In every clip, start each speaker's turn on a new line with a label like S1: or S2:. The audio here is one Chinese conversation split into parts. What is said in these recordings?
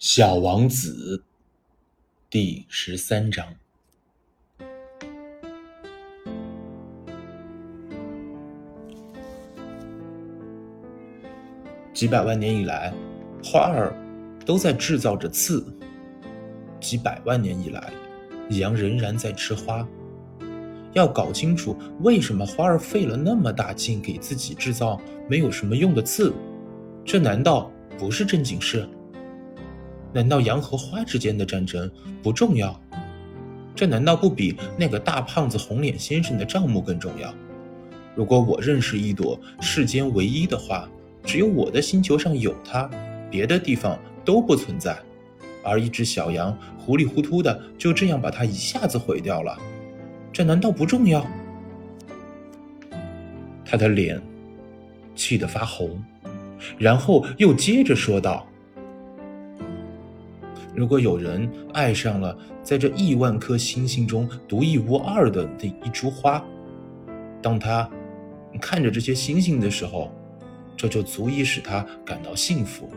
S1: 小王子第十三章。几百万年以来，花儿都在制造着刺；几百万年以来，羊仍然在吃花。要搞清楚为什么花儿费了那么大劲给自己制造没有什么用的刺，这难道不是正经事？难道羊和花之间的战争不重要？这难道不比那个大胖子红脸先生的账目更重要？如果我认识一朵世间唯一的花，只有我的星球上有它，别的地方都不存在，而一只小羊糊里糊涂的就这样把它一下子毁掉了，这难道不重要？他的脸气得发红，然后又接着说道。如果有人爱上了在这亿万颗星星中独一无二的那一株花，当他看着这些星星的时候，这就足以使他感到幸福。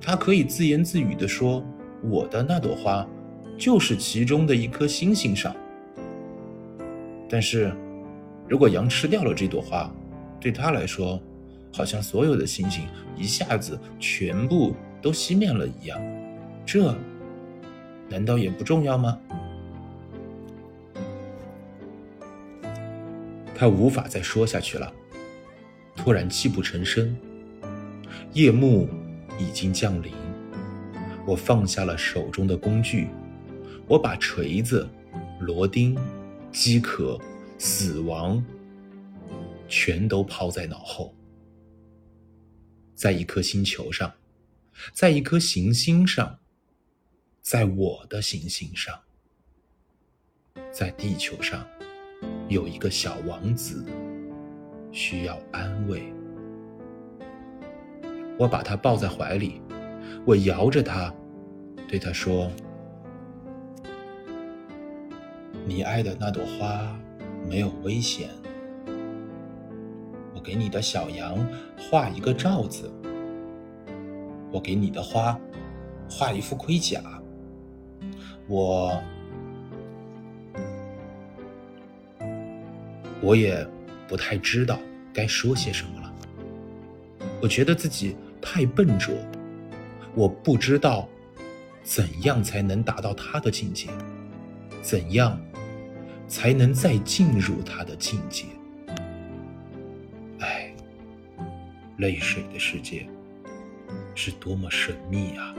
S1: 他可以自言自语地说：“我的那朵花，就是其中的一颗星星上。”但是，如果羊吃掉了这朵花，对他来说，好像所有的星星一下子全部都熄灭了一样。这难道也不重要吗？他无法再说下去了，突然泣不成声。夜幕已经降临，我放下了手中的工具，我把锤子、螺钉、饥渴、死亡全都抛在脑后。在一颗星球上，在一颗行星上。在我的行星上，在地球上，有一个小王子需要安慰。我把他抱在怀里，我摇着他，对他说：“你爱的那朵花没有危险。我给你的小羊画一个罩子，我给你的花画一副盔甲。”我，我也不太知道该说些什么了。我觉得自己太笨拙，我不知道怎样才能达到他的境界，怎样才能再进入他的境界。唉，泪水的世界是多么神秘啊！